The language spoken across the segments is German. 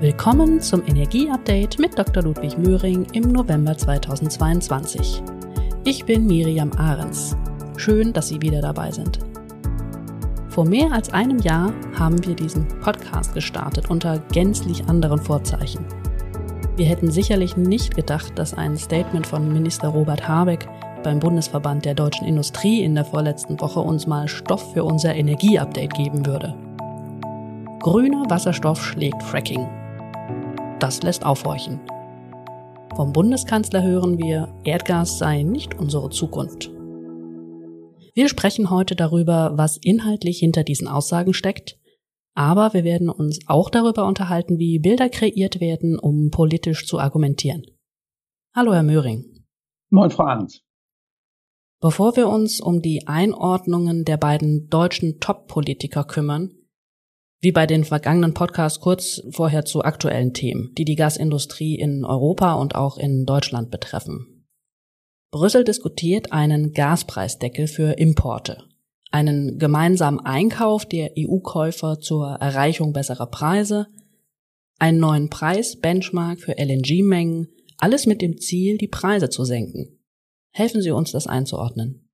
Willkommen zum Energieupdate mit Dr. Ludwig Möhring im November 2022. Ich bin Miriam Ahrens. Schön, dass Sie wieder dabei sind. Vor mehr als einem Jahr haben wir diesen Podcast gestartet unter gänzlich anderen Vorzeichen. Wir hätten sicherlich nicht gedacht, dass ein Statement von Minister Robert Habeck beim Bundesverband der deutschen Industrie in der vorletzten Woche uns mal Stoff für unser Energieupdate geben würde. Grüner Wasserstoff schlägt Fracking. Das lässt aufhorchen. Vom Bundeskanzler hören wir, Erdgas sei nicht unsere Zukunft. Wir sprechen heute darüber, was inhaltlich hinter diesen Aussagen steckt, aber wir werden uns auch darüber unterhalten, wie Bilder kreiert werden, um politisch zu argumentieren. Hallo, Herr Möhring. Moin, Frau Arndt. Bevor wir uns um die Einordnungen der beiden deutschen Top-Politiker kümmern, wie bei den vergangenen Podcasts kurz vorher zu aktuellen Themen, die die Gasindustrie in Europa und auch in Deutschland betreffen. Brüssel diskutiert einen Gaspreisdeckel für Importe, einen gemeinsamen Einkauf der EU-Käufer zur Erreichung besserer Preise, einen neuen Preis-Benchmark für LNG-Mengen, alles mit dem Ziel, die Preise zu senken. Helfen Sie uns, das einzuordnen.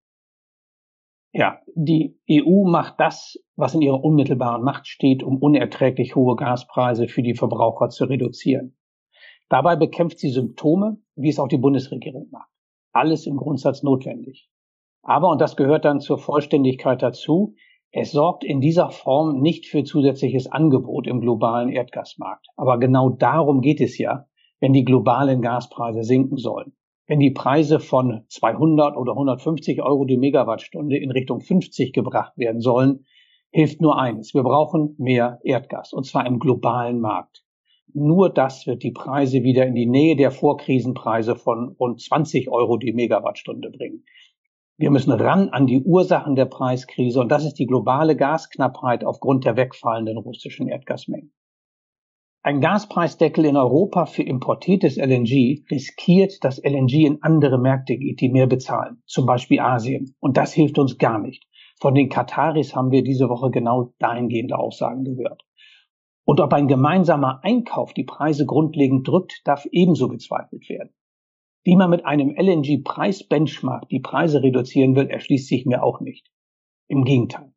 Ja, die EU macht das, was in ihrer unmittelbaren Macht steht, um unerträglich hohe Gaspreise für die Verbraucher zu reduzieren. Dabei bekämpft sie Symptome, wie es auch die Bundesregierung macht. Alles im Grundsatz notwendig. Aber, und das gehört dann zur Vollständigkeit dazu, es sorgt in dieser Form nicht für zusätzliches Angebot im globalen Erdgasmarkt. Aber genau darum geht es ja, wenn die globalen Gaspreise sinken sollen. Wenn die Preise von 200 oder 150 Euro die Megawattstunde in Richtung 50 gebracht werden sollen, hilft nur eines. Wir brauchen mehr Erdgas, und zwar im globalen Markt. Nur das wird die Preise wieder in die Nähe der Vorkrisenpreise von rund 20 Euro die Megawattstunde bringen. Wir müssen ran an die Ursachen der Preiskrise, und das ist die globale Gasknappheit aufgrund der wegfallenden russischen Erdgasmengen. Ein Gaspreisdeckel in Europa für importiertes LNG riskiert, dass LNG in andere Märkte geht, die mehr bezahlen, zum Beispiel Asien. Und das hilft uns gar nicht. Von den Kataris haben wir diese Woche genau dahingehende Aussagen gehört. Und ob ein gemeinsamer Einkauf die Preise grundlegend drückt, darf ebenso bezweifelt werden. Wie man mit einem LNG-Preis-Benchmark die Preise reduzieren will, erschließt sich mir auch nicht. Im Gegenteil.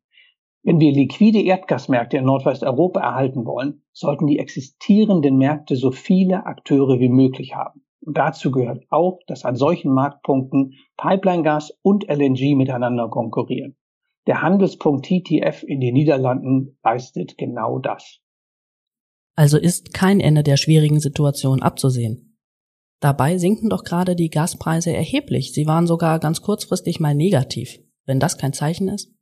Wenn wir liquide Erdgasmärkte in Nordwesteuropa erhalten wollen, sollten die existierenden Märkte so viele Akteure wie möglich haben. Und dazu gehört auch, dass an solchen Marktpunkten Pipeline-Gas und LNG miteinander konkurrieren. Der Handelspunkt TTF in den Niederlanden leistet genau das. Also ist kein Ende der schwierigen Situation abzusehen. Dabei sinken doch gerade die Gaspreise erheblich. Sie waren sogar ganz kurzfristig mal negativ. Wenn das kein Zeichen ist?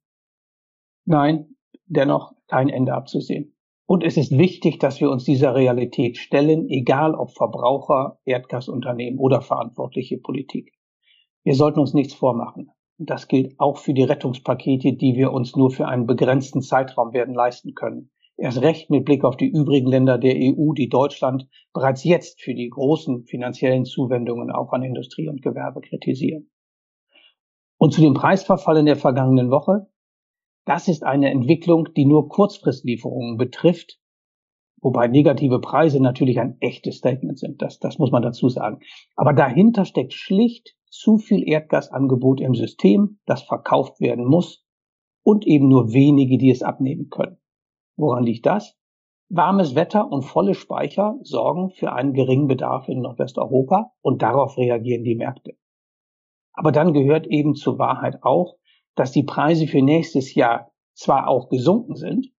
Nein, dennoch kein Ende abzusehen. Und es ist wichtig, dass wir uns dieser Realität stellen, egal ob Verbraucher, Erdgasunternehmen oder verantwortliche Politik. Wir sollten uns nichts vormachen. Das gilt auch für die Rettungspakete, die wir uns nur für einen begrenzten Zeitraum werden leisten können. Erst recht mit Blick auf die übrigen Länder der EU, die Deutschland bereits jetzt für die großen finanziellen Zuwendungen auch an Industrie und Gewerbe kritisieren. Und zu dem Preisverfall in der vergangenen Woche. Das ist eine Entwicklung, die nur Kurzfristlieferungen betrifft, wobei negative Preise natürlich ein echtes Statement sind. Das, das muss man dazu sagen. Aber dahinter steckt schlicht zu viel Erdgasangebot im System, das verkauft werden muss und eben nur wenige, die es abnehmen können. Woran liegt das? Warmes Wetter und volle Speicher sorgen für einen geringen Bedarf in Nordwesteuropa und darauf reagieren die Märkte. Aber dann gehört eben zur Wahrheit auch, dass die Preise für nächstes Jahr zwar auch gesunken sind,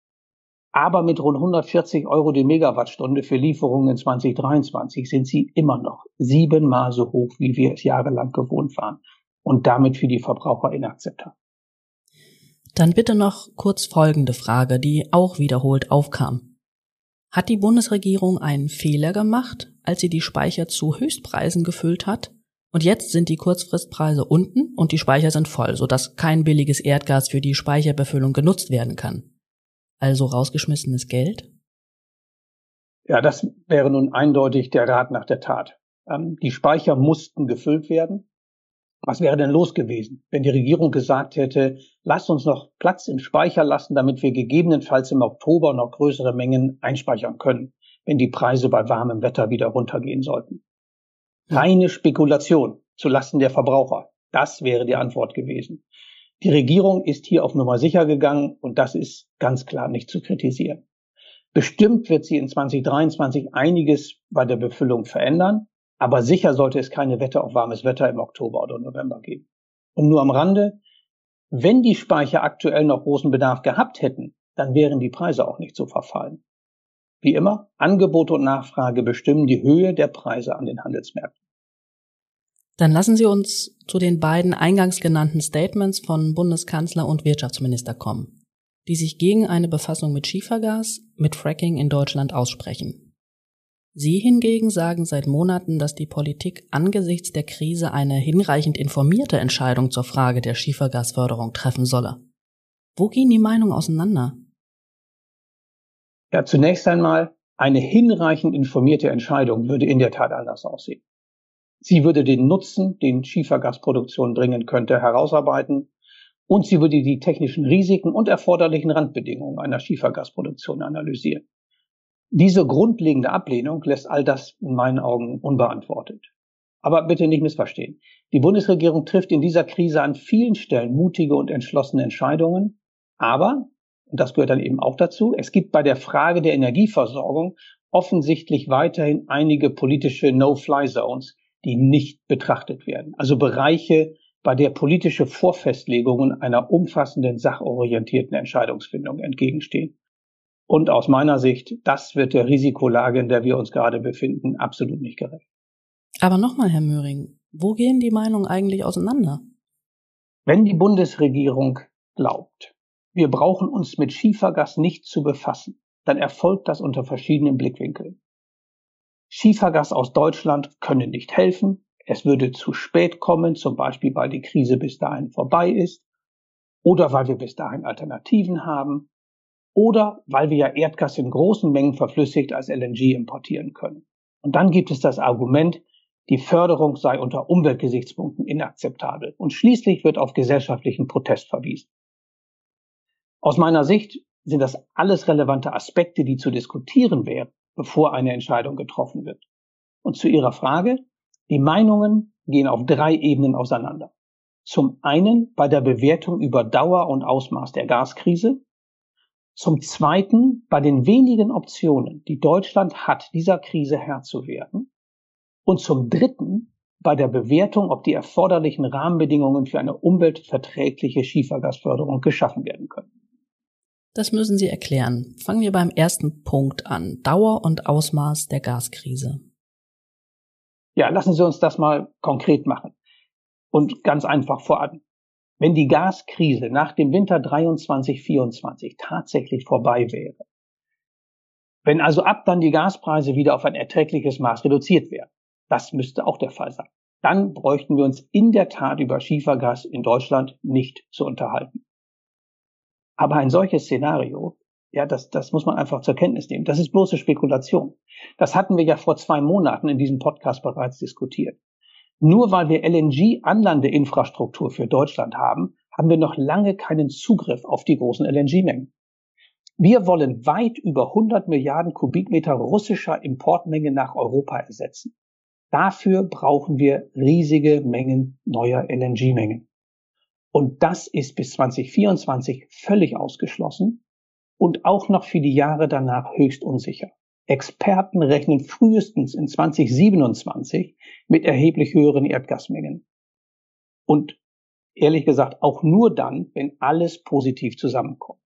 aber mit rund 140 Euro die Megawattstunde für Lieferungen in 2023 sind sie immer noch siebenmal so hoch, wie wir es jahrelang gewohnt waren und damit für die Verbraucher inakzeptabel. Dann bitte noch kurz folgende Frage, die auch wiederholt aufkam. Hat die Bundesregierung einen Fehler gemacht, als sie die Speicher zu Höchstpreisen gefüllt hat? Und jetzt sind die Kurzfristpreise unten und die Speicher sind voll, sodass kein billiges Erdgas für die Speicherbefüllung genutzt werden kann. Also rausgeschmissenes Geld? Ja, das wäre nun eindeutig der Rat nach der Tat. Ähm, die Speicher mussten gefüllt werden. Was wäre denn los gewesen, wenn die Regierung gesagt hätte, lasst uns noch Platz im Speicher lassen, damit wir gegebenenfalls im Oktober noch größere Mengen einspeichern können? wenn die Preise bei warmem Wetter wieder runtergehen sollten. Reine Spekulation zulasten der Verbraucher. Das wäre die Antwort gewesen. Die Regierung ist hier auf Nummer sicher gegangen und das ist ganz klar nicht zu kritisieren. Bestimmt wird sie in 2023 einiges bei der Befüllung verändern, aber sicher sollte es keine Wette auf warmes Wetter im Oktober oder November geben. Und nur am Rande, wenn die Speicher aktuell noch großen Bedarf gehabt hätten, dann wären die Preise auch nicht so verfallen. Wie immer, Angebot und Nachfrage bestimmen die Höhe der Preise an den Handelsmärkten. Dann lassen Sie uns zu den beiden eingangs genannten Statements von Bundeskanzler und Wirtschaftsminister kommen, die sich gegen eine Befassung mit Schiefergas, mit Fracking in Deutschland aussprechen. Sie hingegen sagen seit Monaten, dass die Politik angesichts der Krise eine hinreichend informierte Entscheidung zur Frage der Schiefergasförderung treffen solle. Wo gehen die Meinungen auseinander? Ja, zunächst einmal, eine hinreichend informierte Entscheidung würde in der Tat anders aussehen. Sie würde den Nutzen, den Schiefergasproduktion bringen könnte, herausarbeiten und sie würde die technischen Risiken und erforderlichen Randbedingungen einer Schiefergasproduktion analysieren. Diese grundlegende Ablehnung lässt all das in meinen Augen unbeantwortet. Aber bitte nicht missverstehen. Die Bundesregierung trifft in dieser Krise an vielen Stellen mutige und entschlossene Entscheidungen. Aber, und das gehört dann eben auch dazu, es gibt bei der Frage der Energieversorgung offensichtlich weiterhin einige politische No-Fly-Zones, die nicht betrachtet werden. Also Bereiche, bei der politische Vorfestlegungen einer umfassenden sachorientierten Entscheidungsfindung entgegenstehen. Und aus meiner Sicht, das wird der Risikolage, in der wir uns gerade befinden, absolut nicht gerecht. Aber nochmal, Herr Möhring, wo gehen die Meinungen eigentlich auseinander? Wenn die Bundesregierung glaubt, wir brauchen uns mit Schiefergas nicht zu befassen, dann erfolgt das unter verschiedenen Blickwinkeln. Schiefergas aus Deutschland könne nicht helfen. Es würde zu spät kommen, zum Beispiel weil die Krise bis dahin vorbei ist oder weil wir bis dahin Alternativen haben oder weil wir ja Erdgas in großen Mengen verflüssigt als LNG importieren können. Und dann gibt es das Argument, die Förderung sei unter Umweltgesichtspunkten inakzeptabel. Und schließlich wird auf gesellschaftlichen Protest verwiesen. Aus meiner Sicht sind das alles relevante Aspekte, die zu diskutieren wären bevor eine Entscheidung getroffen wird. Und zu Ihrer Frage, die Meinungen gehen auf drei Ebenen auseinander. Zum einen bei der Bewertung über Dauer und Ausmaß der Gaskrise, zum zweiten bei den wenigen Optionen, die Deutschland hat, dieser Krise Herr zu werden, und zum dritten bei der Bewertung, ob die erforderlichen Rahmenbedingungen für eine umweltverträgliche Schiefergasförderung geschaffen werden können. Das müssen Sie erklären. Fangen wir beim ersten Punkt an. Dauer und Ausmaß der Gaskrise. Ja, lassen Sie uns das mal konkret machen. Und ganz einfach voran. Wenn die Gaskrise nach dem Winter 23, 24 tatsächlich vorbei wäre, wenn also ab dann die Gaspreise wieder auf ein erträgliches Maß reduziert werden, das müsste auch der Fall sein, dann bräuchten wir uns in der Tat über Schiefergas in Deutschland nicht zu unterhalten. Aber ein solches Szenario, ja, das, das muss man einfach zur Kenntnis nehmen. Das ist bloße Spekulation. Das hatten wir ja vor zwei Monaten in diesem Podcast bereits diskutiert. Nur weil wir LNG-Anlandeinfrastruktur für Deutschland haben, haben wir noch lange keinen Zugriff auf die großen LNG-Mengen. Wir wollen weit über 100 Milliarden Kubikmeter russischer Importmenge nach Europa ersetzen. Dafür brauchen wir riesige Mengen neuer LNG-Mengen. Und das ist bis 2024 völlig ausgeschlossen und auch noch für die Jahre danach höchst unsicher. Experten rechnen frühestens in 2027 mit erheblich höheren Erdgasmengen. Und ehrlich gesagt auch nur dann, wenn alles positiv zusammenkommt.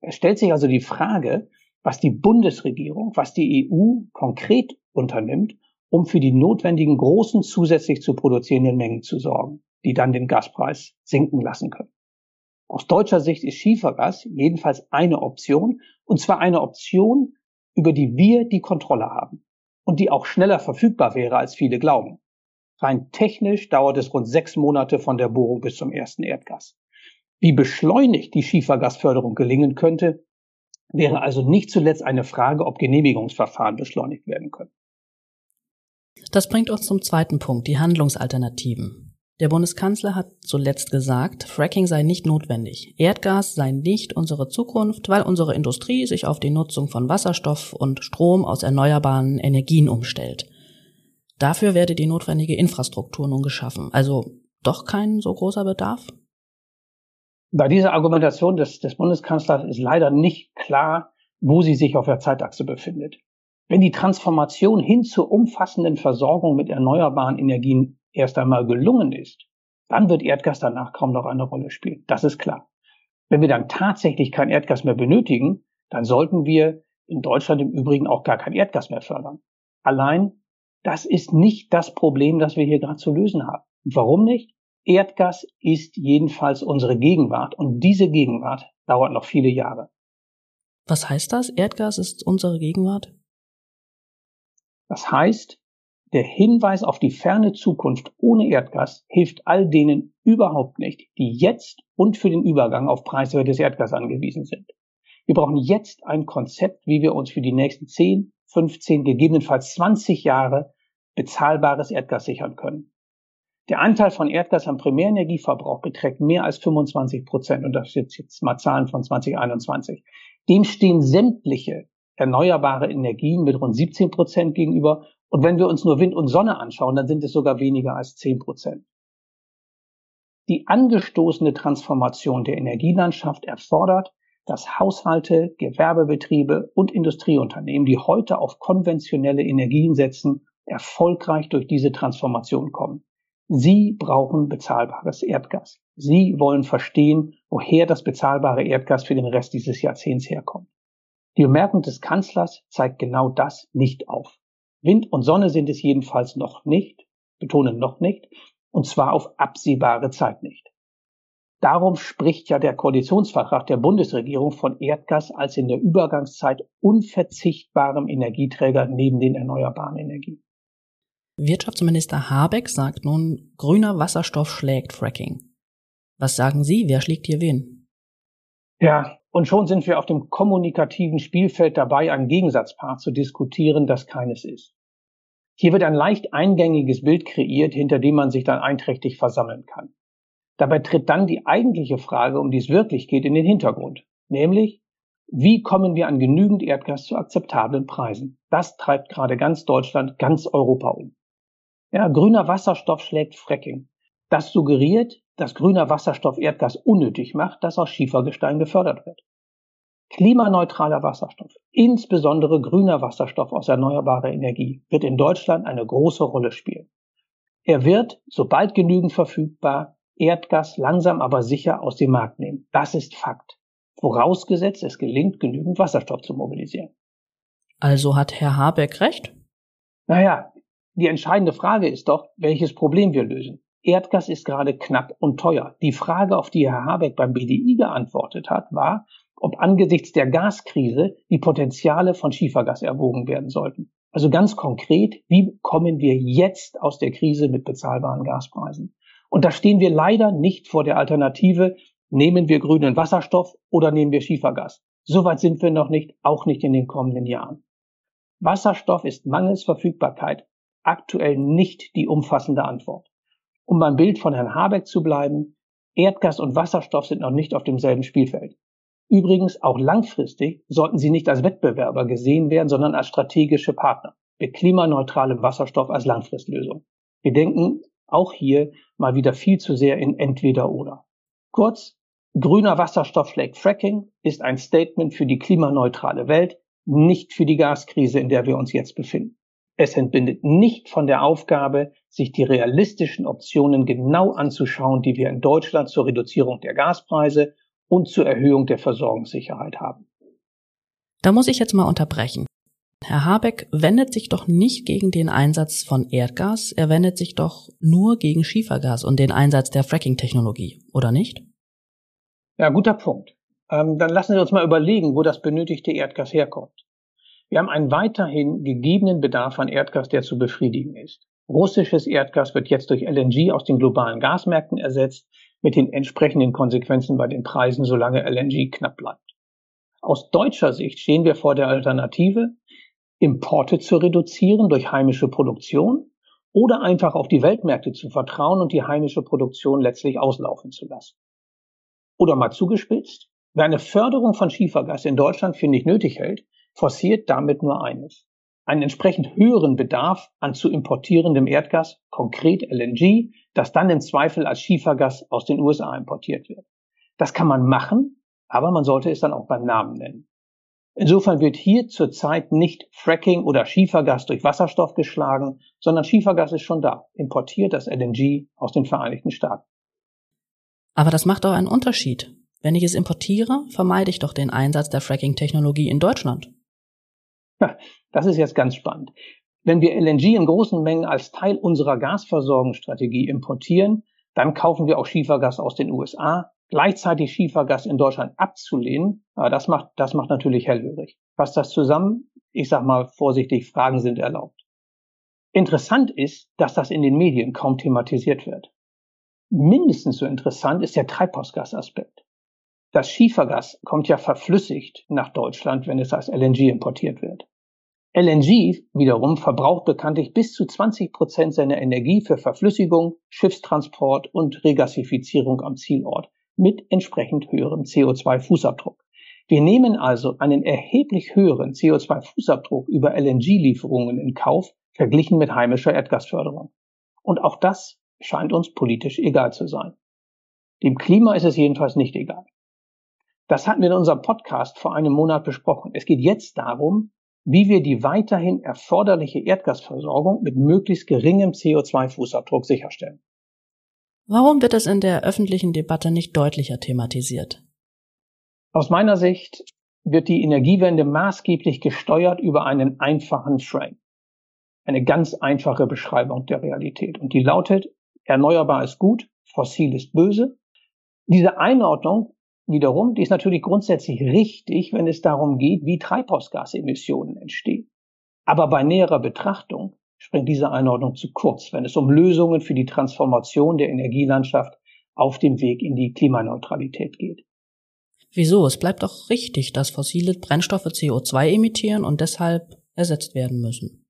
Es stellt sich also die Frage, was die Bundesregierung, was die EU konkret unternimmt, um für die notwendigen großen zusätzlich zu produzierenden Mengen zu sorgen die dann den Gaspreis sinken lassen können. Aus deutscher Sicht ist Schiefergas jedenfalls eine Option, und zwar eine Option, über die wir die Kontrolle haben und die auch schneller verfügbar wäre, als viele glauben. Rein technisch dauert es rund sechs Monate von der Bohrung bis zum ersten Erdgas. Wie beschleunigt die Schiefergasförderung gelingen könnte, wäre also nicht zuletzt eine Frage, ob Genehmigungsverfahren beschleunigt werden können. Das bringt uns zum zweiten Punkt, die Handlungsalternativen. Der Bundeskanzler hat zuletzt gesagt, Fracking sei nicht notwendig. Erdgas sei nicht unsere Zukunft, weil unsere Industrie sich auf die Nutzung von Wasserstoff und Strom aus erneuerbaren Energien umstellt. Dafür werde die notwendige Infrastruktur nun geschaffen. Also doch kein so großer Bedarf? Bei dieser Argumentation des, des Bundeskanzlers ist leider nicht klar, wo sie sich auf der Zeitachse befindet. Wenn die Transformation hin zur umfassenden Versorgung mit erneuerbaren Energien erst einmal gelungen ist, dann wird Erdgas danach kaum noch eine Rolle spielen. Das ist klar. Wenn wir dann tatsächlich kein Erdgas mehr benötigen, dann sollten wir in Deutschland im Übrigen auch gar kein Erdgas mehr fördern. Allein das ist nicht das Problem, das wir hier gerade zu lösen haben. warum nicht? Erdgas ist jedenfalls unsere Gegenwart und diese Gegenwart dauert noch viele Jahre. Was heißt das? Erdgas ist unsere Gegenwart? Das heißt, der Hinweis auf die ferne Zukunft ohne Erdgas hilft all denen überhaupt nicht, die jetzt und für den Übergang auf preiswertes Erdgas angewiesen sind. Wir brauchen jetzt ein Konzept, wie wir uns für die nächsten 10, 15, gegebenenfalls 20 Jahre bezahlbares Erdgas sichern können. Der Anteil von Erdgas am Primärenergieverbrauch beträgt mehr als 25 Prozent. Und das sind jetzt mal Zahlen von 2021. Dem stehen sämtliche erneuerbare Energien mit rund 17 Prozent gegenüber und wenn wir uns nur Wind und Sonne anschauen, dann sind es sogar weniger als 10 Prozent. Die angestoßene Transformation der Energielandschaft erfordert, dass Haushalte, Gewerbebetriebe und Industrieunternehmen, die heute auf konventionelle Energien setzen, erfolgreich durch diese Transformation kommen. Sie brauchen bezahlbares Erdgas. Sie wollen verstehen, woher das bezahlbare Erdgas für den Rest dieses Jahrzehnts herkommt. Die Bemerkung des Kanzlers zeigt genau das nicht auf. Wind und Sonne sind es jedenfalls noch nicht, betonen noch nicht, und zwar auf absehbare Zeit nicht. Darum spricht ja der Koalitionsvertrag der Bundesregierung von Erdgas als in der Übergangszeit unverzichtbarem Energieträger neben den erneuerbaren Energien. Wirtschaftsminister Habeck sagt nun, grüner Wasserstoff schlägt Fracking. Was sagen Sie, wer schlägt hier wen? Ja, und schon sind wir auf dem kommunikativen Spielfeld dabei, ein Gegensatzpaar zu diskutieren, das keines ist. Hier wird ein leicht eingängiges Bild kreiert, hinter dem man sich dann einträchtig versammeln kann. Dabei tritt dann die eigentliche Frage, um die es wirklich geht, in den Hintergrund. Nämlich, wie kommen wir an genügend Erdgas zu akzeptablen Preisen? Das treibt gerade ganz Deutschland, ganz Europa um. Ja, grüner Wasserstoff schlägt Fracking. Das suggeriert, dass grüner Wasserstoff Erdgas unnötig macht, das aus Schiefergestein gefördert wird. Klimaneutraler Wasserstoff, insbesondere grüner Wasserstoff aus erneuerbarer Energie, wird in Deutschland eine große Rolle spielen. Er wird, sobald genügend verfügbar, Erdgas langsam aber sicher aus dem Markt nehmen. Das ist Fakt. Vorausgesetzt, es gelingt, genügend Wasserstoff zu mobilisieren. Also hat Herr Habeck recht? Naja, die entscheidende Frage ist doch, welches Problem wir lösen. Erdgas ist gerade knapp und teuer. Die Frage, auf die Herr Habeck beim BDI geantwortet hat, war, ob angesichts der Gaskrise die Potenziale von Schiefergas erwogen werden sollten. Also ganz konkret, wie kommen wir jetzt aus der Krise mit bezahlbaren Gaspreisen? Und da stehen wir leider nicht vor der Alternative, nehmen wir grünen Wasserstoff oder nehmen wir Schiefergas. Soweit sind wir noch nicht, auch nicht in den kommenden Jahren. Wasserstoff ist mangels Verfügbarkeit aktuell nicht die umfassende Antwort. Um beim Bild von Herrn Habeck zu bleiben, Erdgas und Wasserstoff sind noch nicht auf demselben Spielfeld. Übrigens, auch langfristig sollten sie nicht als Wettbewerber gesehen werden, sondern als strategische Partner mit klimaneutralem Wasserstoff als Langfristlösung. Wir denken auch hier mal wieder viel zu sehr in entweder oder. Kurz, grüner Wasserstoff schlägt Fracking ist ein Statement für die klimaneutrale Welt, nicht für die Gaskrise, in der wir uns jetzt befinden. Es entbindet nicht von der Aufgabe, sich die realistischen Optionen genau anzuschauen, die wir in Deutschland zur Reduzierung der Gaspreise und zur Erhöhung der Versorgungssicherheit haben. Da muss ich jetzt mal unterbrechen. Herr Habeck wendet sich doch nicht gegen den Einsatz von Erdgas, er wendet sich doch nur gegen Schiefergas und den Einsatz der Fracking-Technologie, oder nicht? Ja, guter Punkt. Ähm, dann lassen Sie uns mal überlegen, wo das benötigte Erdgas herkommt. Wir haben einen weiterhin gegebenen Bedarf an Erdgas, der zu befriedigen ist. Russisches Erdgas wird jetzt durch LNG aus den globalen Gasmärkten ersetzt, mit den entsprechenden Konsequenzen bei den Preisen, solange LNG knapp bleibt. Aus deutscher Sicht stehen wir vor der Alternative, Importe zu reduzieren durch heimische Produktion oder einfach auf die Weltmärkte zu vertrauen und die heimische Produktion letztlich auslaufen zu lassen. Oder mal zugespitzt, wer eine Förderung von Schiefergas in Deutschland für nicht nötig hält, forciert damit nur eines. Einen entsprechend höheren Bedarf an zu importierendem Erdgas, konkret LNG, das dann im Zweifel als Schiefergas aus den USA importiert wird. Das kann man machen, aber man sollte es dann auch beim Namen nennen. Insofern wird hier zurzeit nicht Fracking oder Schiefergas durch Wasserstoff geschlagen, sondern Schiefergas ist schon da, importiert das LNG aus den Vereinigten Staaten. Aber das macht doch einen Unterschied. Wenn ich es importiere, vermeide ich doch den Einsatz der Fracking-Technologie in Deutschland. Das ist jetzt ganz spannend. Wenn wir LNG in großen Mengen als Teil unserer Gasversorgungsstrategie importieren, dann kaufen wir auch Schiefergas aus den USA, gleichzeitig Schiefergas in Deutschland abzulehnen, das macht, das macht natürlich hellhörig. Passt das zusammen? Ich sag mal vorsichtig, Fragen sind erlaubt. Interessant ist, dass das in den Medien kaum thematisiert wird. Mindestens so interessant ist der Treibhausgasaspekt. Das Schiefergas kommt ja verflüssigt nach Deutschland, wenn es als LNG importiert wird. LNG wiederum verbraucht bekanntlich bis zu 20 Prozent seiner Energie für Verflüssigung, Schiffstransport und Regasifizierung am Zielort mit entsprechend höherem CO2-Fußabdruck. Wir nehmen also einen erheblich höheren CO2-Fußabdruck über LNG-Lieferungen in Kauf, verglichen mit heimischer Erdgasförderung. Und auch das scheint uns politisch egal zu sein. Dem Klima ist es jedenfalls nicht egal. Das hatten wir in unserem Podcast vor einem Monat besprochen. Es geht jetzt darum, wie wir die weiterhin erforderliche Erdgasversorgung mit möglichst geringem CO2-Fußabdruck sicherstellen. Warum wird es in der öffentlichen Debatte nicht deutlicher thematisiert? Aus meiner Sicht wird die Energiewende maßgeblich gesteuert über einen einfachen Frame. Eine ganz einfache Beschreibung der Realität. Und die lautet, erneuerbar ist gut, fossil ist böse. Diese Einordnung wiederum, die ist natürlich grundsätzlich richtig, wenn es darum geht, wie Treibhausgasemissionen entstehen. Aber bei näherer Betrachtung springt diese Einordnung zu kurz, wenn es um Lösungen für die Transformation der Energielandschaft auf dem Weg in die Klimaneutralität geht. Wieso? Es bleibt doch richtig, dass fossile Brennstoffe CO2 emittieren und deshalb ersetzt werden müssen.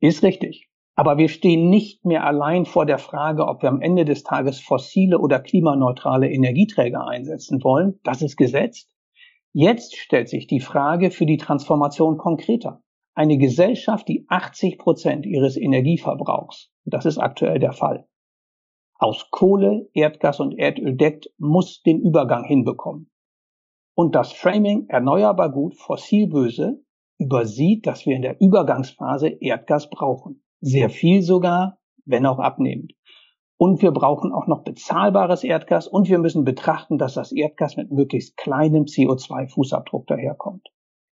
Ist richtig. Aber wir stehen nicht mehr allein vor der Frage, ob wir am Ende des Tages fossile oder klimaneutrale Energieträger einsetzen wollen. Das ist gesetzt. Jetzt stellt sich die Frage für die Transformation konkreter. Eine Gesellschaft, die 80 Prozent ihres Energieverbrauchs, das ist aktuell der Fall, aus Kohle, Erdgas und Erdöl deckt, muss den Übergang hinbekommen. Und das Framing erneuerbar gut, fossil böse übersieht, dass wir in der Übergangsphase Erdgas brauchen. Sehr viel sogar, wenn auch abnehmend. Und wir brauchen auch noch bezahlbares Erdgas und wir müssen betrachten, dass das Erdgas mit möglichst kleinem CO2-Fußabdruck daherkommt.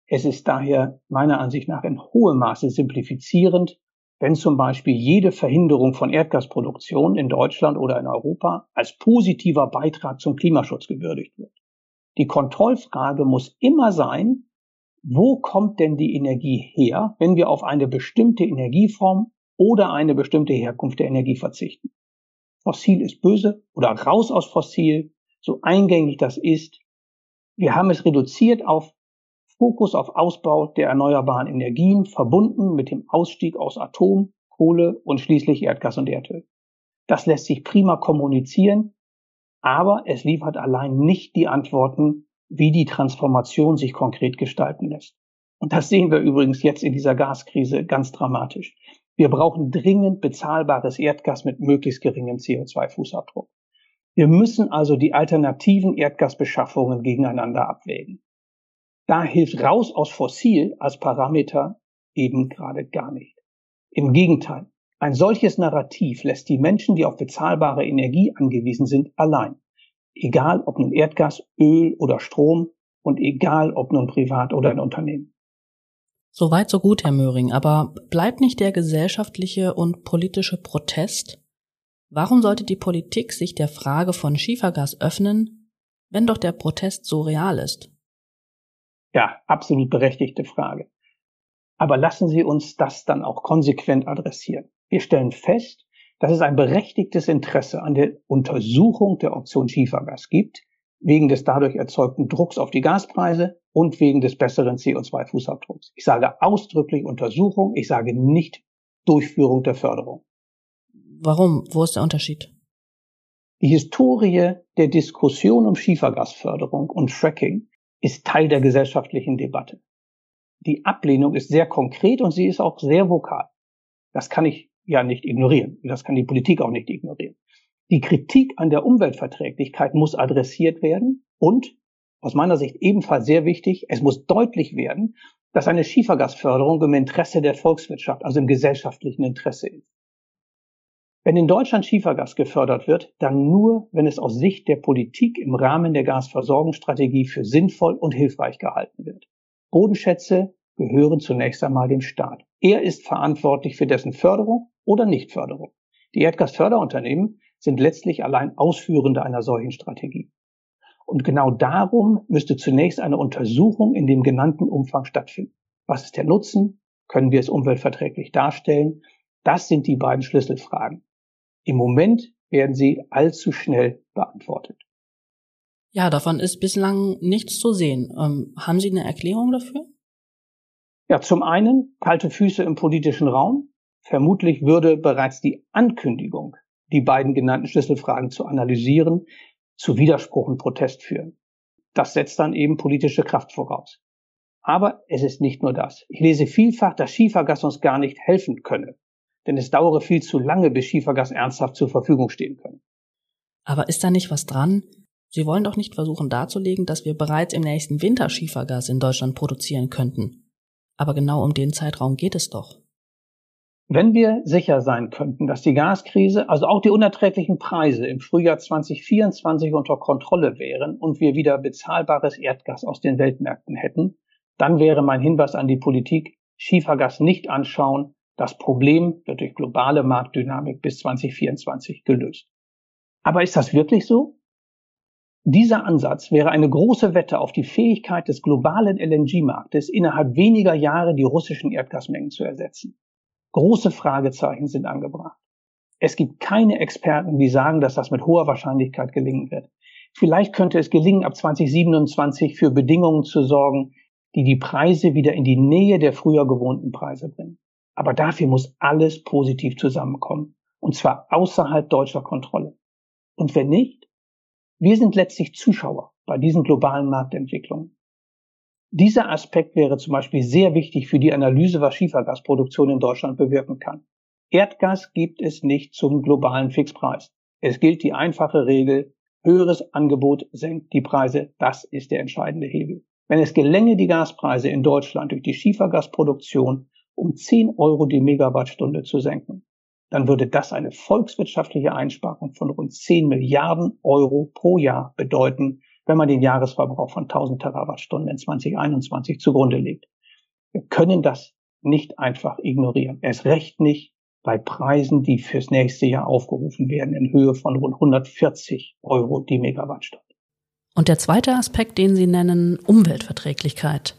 Es ist daher meiner Ansicht nach in hohem Maße simplifizierend, wenn zum Beispiel jede Verhinderung von Erdgasproduktion in Deutschland oder in Europa als positiver Beitrag zum Klimaschutz gewürdigt wird. Die Kontrollfrage muss immer sein, wo kommt denn die Energie her, wenn wir auf eine bestimmte Energieform oder eine bestimmte Herkunft der Energie verzichten. Fossil ist böse oder raus aus Fossil, so eingängig das ist. Wir haben es reduziert auf Fokus auf Ausbau der erneuerbaren Energien, verbunden mit dem Ausstieg aus Atom, Kohle und schließlich Erdgas und Erdöl. Das lässt sich prima kommunizieren, aber es liefert allein nicht die Antworten, wie die Transformation sich konkret gestalten lässt. Und das sehen wir übrigens jetzt in dieser Gaskrise ganz dramatisch. Wir brauchen dringend bezahlbares Erdgas mit möglichst geringem CO2-Fußabdruck. Wir müssen also die alternativen Erdgasbeschaffungen gegeneinander abwägen. Da hilft raus aus Fossil als Parameter eben gerade gar nicht. Im Gegenteil, ein solches Narrativ lässt die Menschen, die auf bezahlbare Energie angewiesen sind, allein. Egal ob nun Erdgas, Öl oder Strom und egal ob nun privat oder ein Unternehmen. Soweit so gut, Herr Möhring, aber bleibt nicht der gesellschaftliche und politische Protest? Warum sollte die Politik sich der Frage von Schiefergas öffnen, wenn doch der Protest so real ist? Ja, absolut berechtigte Frage. Aber lassen Sie uns das dann auch konsequent adressieren. Wir stellen fest, dass es ein berechtigtes Interesse an der Untersuchung der Option Schiefergas gibt, wegen des dadurch erzeugten Drucks auf die Gaspreise und wegen des besseren CO2-Fußabdrucks. Ich sage ausdrücklich Untersuchung, ich sage nicht Durchführung der Förderung. Warum? Wo ist der Unterschied? Die Historie der Diskussion um Schiefergasförderung und Fracking ist Teil der gesellschaftlichen Debatte. Die Ablehnung ist sehr konkret und sie ist auch sehr vokal. Das kann ich ja nicht ignorieren. Das kann die Politik auch nicht ignorieren. Die Kritik an der Umweltverträglichkeit muss adressiert werden und aus meiner Sicht ebenfalls sehr wichtig, es muss deutlich werden, dass eine Schiefergasförderung im Interesse der Volkswirtschaft, also im gesellschaftlichen Interesse ist. Wenn in Deutschland Schiefergas gefördert wird, dann nur, wenn es aus Sicht der Politik im Rahmen der Gasversorgungsstrategie für sinnvoll und hilfreich gehalten wird. Bodenschätze gehören zunächst einmal dem Staat. Er ist verantwortlich für dessen Förderung oder Nichtförderung. Die Erdgasförderunternehmen sind letztlich allein Ausführende einer solchen Strategie. Und genau darum müsste zunächst eine Untersuchung in dem genannten Umfang stattfinden. Was ist der Nutzen? Können wir es umweltverträglich darstellen? Das sind die beiden Schlüsselfragen. Im Moment werden sie allzu schnell beantwortet. Ja, davon ist bislang nichts zu sehen. Ähm, haben Sie eine Erklärung dafür? Ja, zum einen kalte Füße im politischen Raum. Vermutlich würde bereits die Ankündigung, die beiden genannten Schlüsselfragen zu analysieren, zu Widerspruch und Protest führen. Das setzt dann eben politische Kraft voraus. Aber es ist nicht nur das. Ich lese vielfach, dass Schiefergas uns gar nicht helfen könne, denn es dauere viel zu lange, bis Schiefergas ernsthaft zur Verfügung stehen könne. Aber ist da nicht was dran? Sie wollen doch nicht versuchen darzulegen, dass wir bereits im nächsten Winter Schiefergas in Deutschland produzieren könnten. Aber genau um den Zeitraum geht es doch. Wenn wir sicher sein könnten, dass die Gaskrise, also auch die unerträglichen Preise im Frühjahr 2024 unter Kontrolle wären und wir wieder bezahlbares Erdgas aus den Weltmärkten hätten, dann wäre mein Hinweis an die Politik, Schiefergas nicht anschauen, das Problem wird durch globale Marktdynamik bis 2024 gelöst. Aber ist das wirklich so? Dieser Ansatz wäre eine große Wette auf die Fähigkeit des globalen LNG-Marktes, innerhalb weniger Jahre die russischen Erdgasmengen zu ersetzen. Große Fragezeichen sind angebracht. Es gibt keine Experten, die sagen, dass das mit hoher Wahrscheinlichkeit gelingen wird. Vielleicht könnte es gelingen, ab 2027 für Bedingungen zu sorgen, die die Preise wieder in die Nähe der früher gewohnten Preise bringen. Aber dafür muss alles positiv zusammenkommen. Und zwar außerhalb deutscher Kontrolle. Und wenn nicht, wir sind letztlich Zuschauer bei diesen globalen Marktentwicklungen. Dieser Aspekt wäre zum Beispiel sehr wichtig für die Analyse, was Schiefergasproduktion in Deutschland bewirken kann. Erdgas gibt es nicht zum globalen Fixpreis. Es gilt die einfache Regel, höheres Angebot senkt die Preise. Das ist der entscheidende Hebel. Wenn es gelänge, die Gaspreise in Deutschland durch die Schiefergasproduktion um 10 Euro die Megawattstunde zu senken, dann würde das eine volkswirtschaftliche Einsparung von rund 10 Milliarden Euro pro Jahr bedeuten, wenn man den Jahresverbrauch von 1000 Terawattstunden in 2021 zugrunde legt. Wir können das nicht einfach ignorieren. Erst recht nicht bei Preisen, die fürs nächste Jahr aufgerufen werden in Höhe von rund 140 Euro die Megawattstunde. Und der zweite Aspekt, den Sie nennen, Umweltverträglichkeit.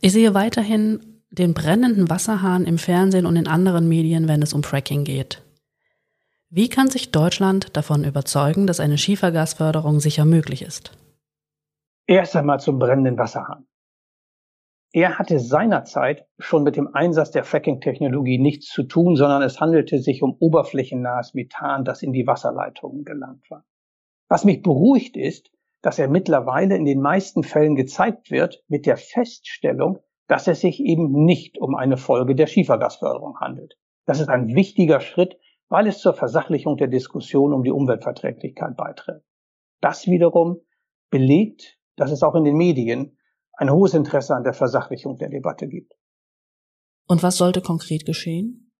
Ich sehe weiterhin den brennenden Wasserhahn im Fernsehen und in anderen Medien, wenn es um Fracking geht. Wie kann sich Deutschland davon überzeugen, dass eine Schiefergasförderung sicher möglich ist? Erst einmal zum brennenden Wasserhahn. Er hatte seinerzeit schon mit dem Einsatz der Fracking-Technologie nichts zu tun, sondern es handelte sich um oberflächennahes Methan, das in die Wasserleitungen gelangt war. Was mich beruhigt ist, dass er mittlerweile in den meisten Fällen gezeigt wird mit der Feststellung, dass es sich eben nicht um eine Folge der Schiefergasförderung handelt. Das ist ein wichtiger Schritt, weil es zur Versachlichung der Diskussion um die Umweltverträglichkeit beiträgt. Das wiederum belegt, dass es auch in den Medien ein hohes Interesse an der Versachlichung der Debatte gibt. Und was sollte konkret geschehen?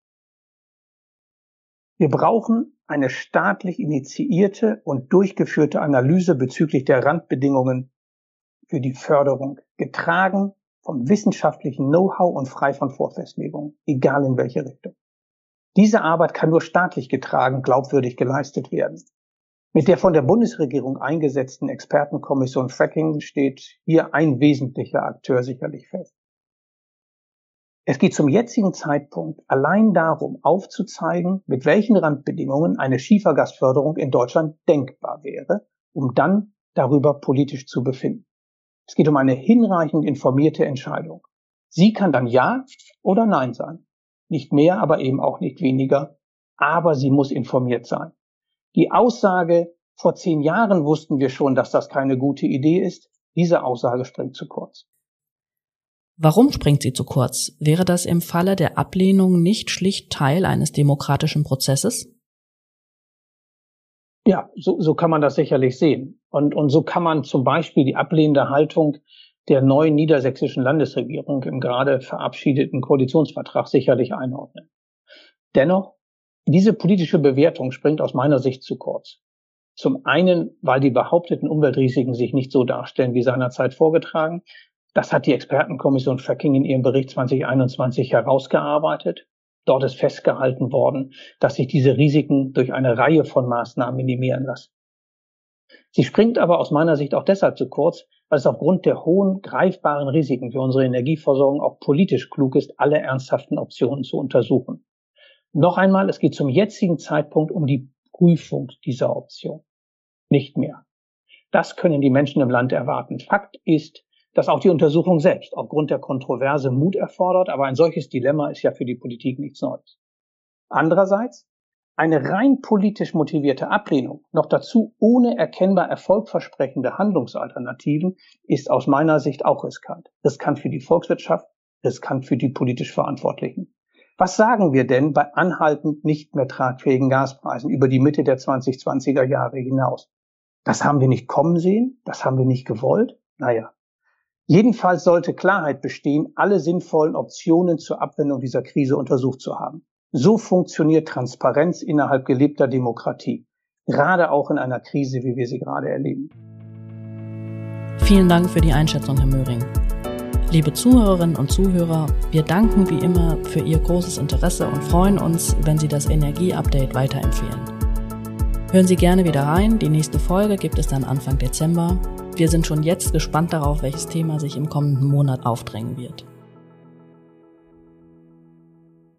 Wir brauchen eine staatlich initiierte und durchgeführte Analyse bezüglich der Randbedingungen für die Förderung, getragen vom wissenschaftlichen Know-how und frei von Vorfestlegungen, egal in welche Richtung. Diese Arbeit kann nur staatlich getragen, glaubwürdig geleistet werden. Mit der von der Bundesregierung eingesetzten Expertenkommission Fracking steht hier ein wesentlicher Akteur sicherlich fest. Es geht zum jetzigen Zeitpunkt allein darum, aufzuzeigen, mit welchen Randbedingungen eine Schiefergasförderung in Deutschland denkbar wäre, um dann darüber politisch zu befinden. Es geht um eine hinreichend informierte Entscheidung. Sie kann dann Ja oder Nein sein. Nicht mehr, aber eben auch nicht weniger. aber sie muss informiert sein. Die Aussage, vor zehn Jahren wussten wir schon, dass das keine gute Idee ist, diese Aussage springt zu kurz. Warum springt sie zu kurz? Wäre das im Falle der Ablehnung nicht schlicht Teil eines demokratischen Prozesses? Ja, so, so kann man das sicherlich sehen. Und, und so kann man zum Beispiel die ablehnende Haltung der neuen niedersächsischen Landesregierung im gerade verabschiedeten Koalitionsvertrag sicherlich einordnen. Dennoch, diese politische Bewertung springt aus meiner Sicht zu kurz. Zum einen, weil die behaupteten Umweltrisiken sich nicht so darstellen wie seinerzeit vorgetragen. Das hat die Expertenkommission Fracking in ihrem Bericht 2021 herausgearbeitet. Dort ist festgehalten worden, dass sich diese Risiken durch eine Reihe von Maßnahmen minimieren lassen. Sie springt aber aus meiner Sicht auch deshalb zu kurz, weil es aufgrund der hohen greifbaren Risiken für unsere Energieversorgung auch politisch klug ist, alle ernsthaften Optionen zu untersuchen. Noch einmal, es geht zum jetzigen Zeitpunkt um die Prüfung dieser Option. Nicht mehr. Das können die Menschen im Land erwarten. Fakt ist, dass auch die Untersuchung selbst aufgrund der Kontroverse Mut erfordert, aber ein solches Dilemma ist ja für die Politik nichts Neues. Andererseits, eine rein politisch motivierte Ablehnung, noch dazu ohne erkennbar erfolgversprechende Handlungsalternativen, ist aus meiner Sicht auch riskant. Riskant für die Volkswirtschaft, riskant für die politisch Verantwortlichen. Was sagen wir denn bei anhaltend nicht mehr tragfähigen Gaspreisen über die Mitte der 2020er Jahre hinaus? Das haben wir nicht kommen sehen, das haben wir nicht gewollt. Naja, Jedenfalls sollte Klarheit bestehen, alle sinnvollen Optionen zur Abwendung dieser Krise untersucht zu haben. So funktioniert Transparenz innerhalb gelebter Demokratie, gerade auch in einer Krise, wie wir sie gerade erleben. Vielen Dank für die Einschätzung, Herr Möhring. Liebe Zuhörerinnen und Zuhörer, wir danken wie immer für Ihr großes Interesse und freuen uns, wenn Sie das Energie-Update weiterempfehlen. Hören Sie gerne wieder rein, die nächste Folge gibt es dann Anfang Dezember wir sind schon jetzt gespannt darauf, welches Thema sich im kommenden Monat aufdrängen wird.